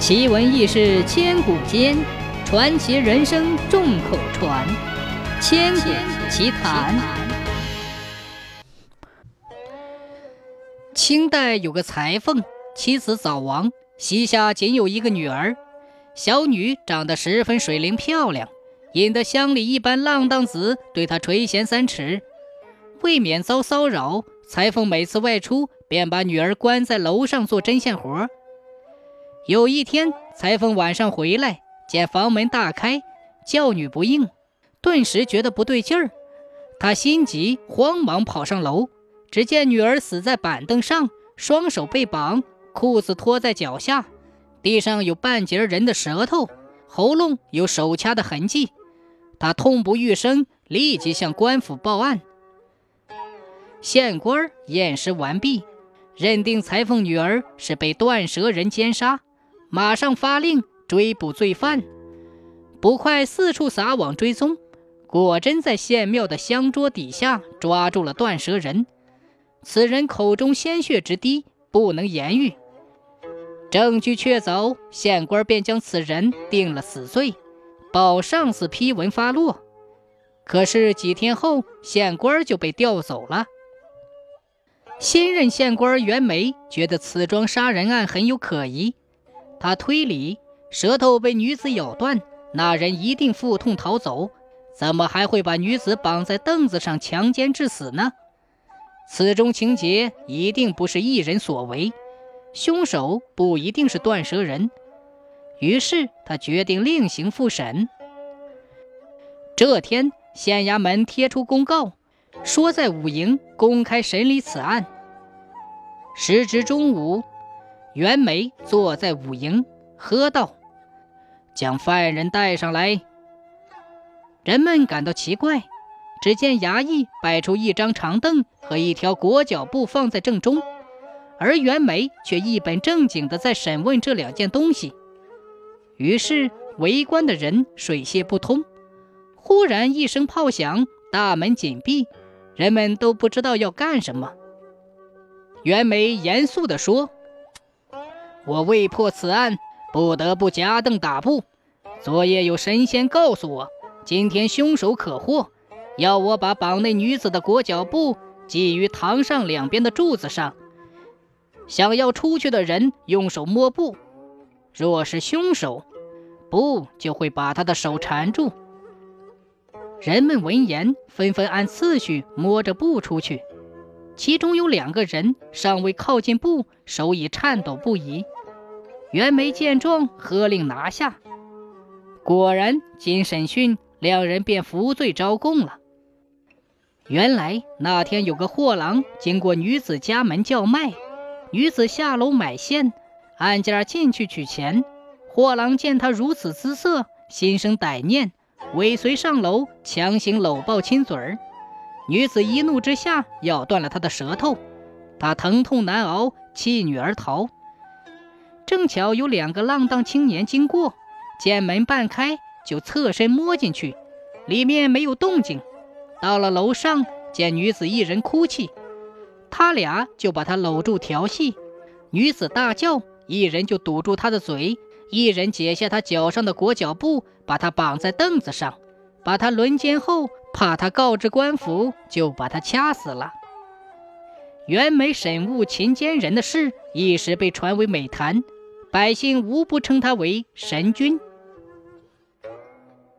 奇闻异事千古间，传奇人生众口传。千古奇谈。清代有个裁缝，妻子早亡，膝下仅有一个女儿。小女长得十分水灵漂亮，引得乡里一般浪荡子对她垂涎三尺。为免遭骚扰，裁缝每次外出便把女儿关在楼上做针线活。有一天，裁缝晚上回来，见房门大开，叫女不应，顿时觉得不对劲儿。他心急，慌忙跑上楼，只见女儿死在板凳上，双手被绑，裤子拖在脚下，地上有半截人的舌头，喉咙有手掐的痕迹。他痛不欲生，立即向官府报案。县官验尸完毕，认定裁缝女儿是被断舌人奸杀，马上发令追捕罪犯。捕快四处撒网追踪，果真在县庙的香桌底下抓住了断舌人。此人口中鲜血直滴，不能言喻。证据确凿，县官便将此人定了死罪，保上司批文发落。可是几天后，县官就被调走了。新任县官袁梅觉得此桩杀人案很有可疑，他推理舌头被女子咬断，那人一定腹痛逃走，怎么还会把女子绑在凳子上强奸致死呢？此中情节一定不是一人所为，凶手不一定是断舌人。于是他决定另行复审。这天，县衙门贴出公告。说在武营公开审理此案。时值中午，袁梅坐在武营，喝道：“将犯人带上来。”人们感到奇怪，只见衙役摆出一张长凳和一条裹脚布放在正中，而袁梅却一本正经地在审问这两件东西。于是围观的人水泄不通。忽然一声炮响，大门紧闭。人们都不知道要干什么。袁梅严肃地说：“我为破此案，不得不夹凳打布。昨夜有神仙告诉我，今天凶手可获，要我把绑那女子的裹脚布系于堂上两边的柱子上。想要出去的人用手摸布，若是凶手，布就会把他的手缠住。”人们闻言，纷纷按次序摸着布出去。其中有两个人尚未靠近布，手已颤抖不已。袁梅见状，喝令拿下。果然，经审讯，两人便服罪招供了。原来那天有个货郎经过女子家门叫卖，女子下楼买线，按件进去取钱。货郎见他如此姿色，心生歹念。尾随上楼，强行搂抱亲嘴儿，女子一怒之下咬断了他的舌头，他疼痛难熬，弃女而逃。正巧有两个浪荡青年经过，见门半开，就侧身摸进去，里面没有动静。到了楼上，见女子一人哭泣，他俩就把她搂住调戏。女子大叫，一人就堵住她的嘴。一人解下他脚上的裹脚布，把他绑在凳子上，把他轮奸后，怕他告知官府，就把他掐死了。袁枚审悟擒奸人的事，一时被传为美谈，百姓无不称他为神君。